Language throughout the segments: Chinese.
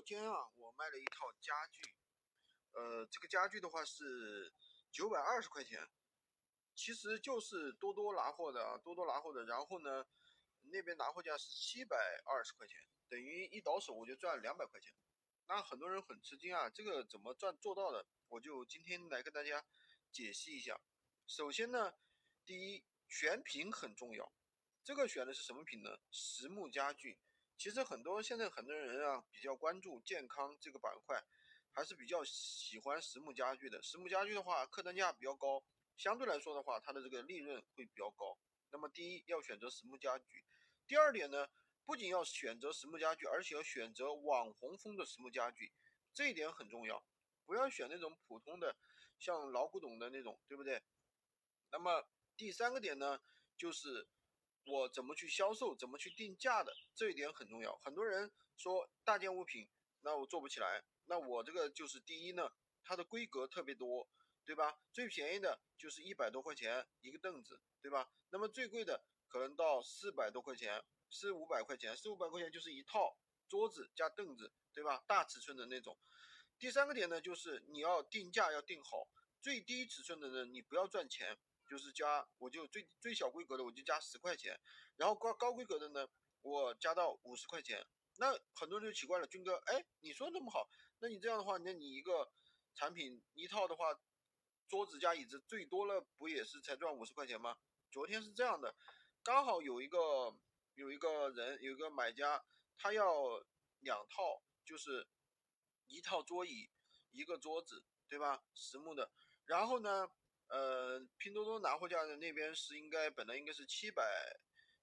昨天啊，我卖了一套家具，呃，这个家具的话是九百二十块钱，其实就是多多拿货的啊，多多拿货的。然后呢，那边拿货价是七百二十块钱，等于一倒手我就赚了两百块钱。那很多人很吃惊啊，这个怎么赚做到的？我就今天来跟大家解析一下。首先呢，第一选品很重要，这个选的是什么品呢？实木家具。其实很多现在很多人啊比较关注健康这个板块，还是比较喜欢实木家具的。实木家具的话，客单价比较高，相对来说的话，它的这个利润会比较高。那么第一要选择实木家具，第二点呢，不仅要选择实木家具，而且要选择网红风的实木家具，这一点很重要，不要选那种普通的，像老古董的那种，对不对？那么第三个点呢，就是。我怎么去销售，怎么去定价的，这一点很重要。很多人说大件物品，那我做不起来。那我这个就是第一呢，它的规格特别多，对吧？最便宜的就是一百多块钱一个凳子，对吧？那么最贵的可能到四百多块钱，四五百块钱，四五百块钱就是一套桌子加凳子，对吧？大尺寸的那种。第三个点呢，就是你要定价要定好，最低尺寸的呢，你不要赚钱。就是加，我就最最小规格的我就加十块钱，然后高高规格的呢，我加到五十块钱。那很多人就奇怪了，军哥，哎，你说那么好，那你这样的话，那你一个产品一套的话，桌子加椅子最多了不也是才赚五十块钱吗？昨天是这样的，刚好有一个有一个人有一个买家，他要两套，就是一套桌椅，一个桌子，对吧？实木的，然后呢？呃，拼多多拿货价的那边是应该本来应该是七百，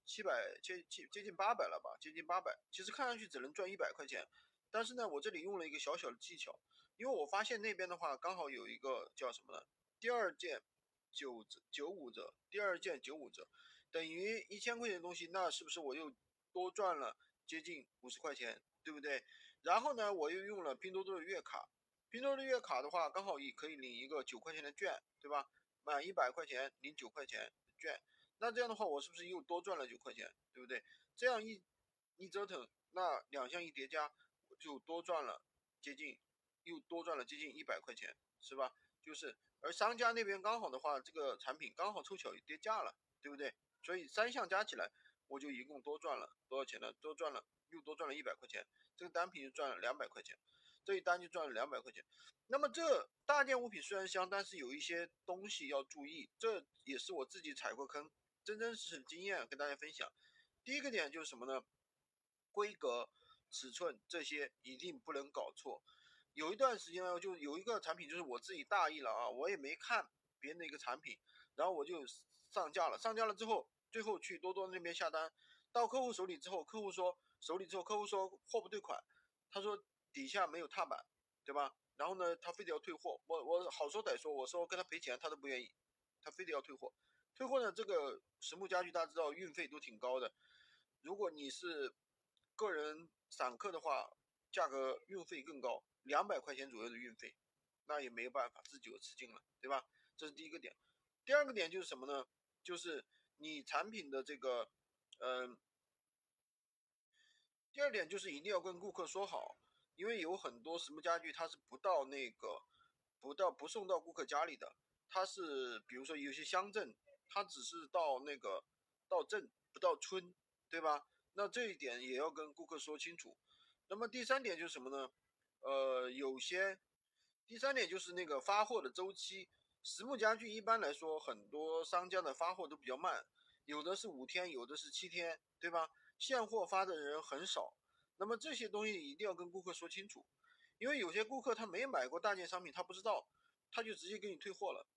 七百接接接近八百了吧，接近八百。其实看上去只能赚一百块钱，但是呢，我这里用了一个小小的技巧，因为我发现那边的话刚好有一个叫什么呢？第二件九折九五折，第二件九五折，等于一千块钱的东西，那是不是我又多赚了接近五十块钱，对不对？然后呢，我又用了拼多多的月卡，拼多多的月卡的话，刚好也可以领一个九块钱的券，对吧？满一百块钱领九块钱券，那这样的话我是不是又多赚了九块钱，对不对？这样一一折腾，那两项一叠加，我就多赚了接近，又多赚了接近一百块钱，是吧？就是，而商家那边刚好的话，这个产品刚好凑巧也跌价了，对不对？所以三项加起来，我就一共多赚了多少钱呢？多赚了又多赚了一百块钱，这个单品就赚了两百块钱。这一单就赚了两百块钱，那么这大件物品虽然香，但是有一些东西要注意，这也是我自己踩过坑，真真实实经验跟大家分享。第一个点就是什么呢？规格、尺寸这些一定不能搞错。有一段时间呢，就有一个产品就是我自己大意了啊，我也没看别人的一个产品，然后我就上架了。上架了之后，最后去多多那边下单，到客户手里之后，客户说手里之后，客户说货不对款，他说。底下没有踏板，对吧？然后呢，他非得要退货，我我好说歹说，我说跟他赔钱，他都不愿意，他非得要退货。退货呢，这个实木家具大家知道运费都挺高的，如果你是个人散客的话，价格运费更高，两百块钱左右的运费，那也没有办法，自己又吃劲了，对吧？这是第一个点。第二个点就是什么呢？就是你产品的这个，嗯，第二点就是一定要跟顾客说好。因为有很多实木家具，它是不到那个，不到不送到顾客家里的，它是比如说有些乡镇，它只是到那个到镇不到村，对吧？那这一点也要跟顾客说清楚。那么第三点就是什么呢？呃，有些第三点就是那个发货的周期，实木家具一般来说很多商家的发货都比较慢，有的是五天，有的是七天，对吧？现货发的人很少。那么这些东西一定要跟顾客说清楚，因为有些顾客他没买过大件商品，他不知道，他就直接给你退货了。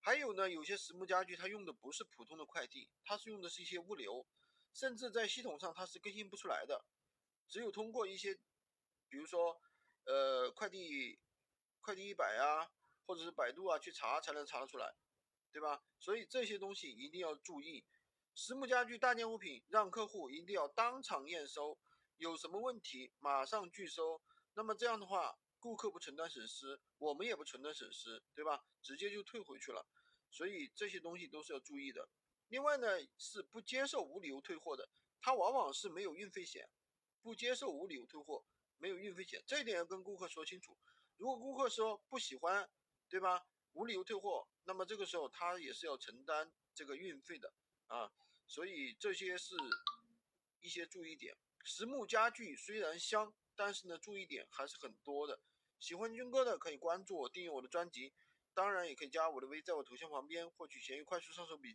还有呢，有些实木家具他用的不是普通的快递，他是用的是一些物流，甚至在系统上它是更新不出来的，只有通过一些，比如说，呃，快递，快递一百啊，或者是百度啊去查才能查得出来，对吧？所以这些东西一定要注意，实木家具大件物品让客户一定要当场验收。有什么问题马上拒收，那么这样的话，顾客不承担损失，我们也不承担损失，对吧？直接就退回去了。所以这些东西都是要注意的。另外呢，是不接受无理由退货的，它往往是没有运费险，不接受无理由退货，没有运费险，这一点要跟顾客说清楚。如果顾客说不喜欢，对吧？无理由退货，那么这个时候他也是要承担这个运费的啊。所以这些是一些注意点。实木家具虽然香，但是呢，注意点还是很多的。喜欢军哥的可以关注我，订阅我的专辑，当然也可以加我的微，在我头像旁边获取闲鱼快速上手笔。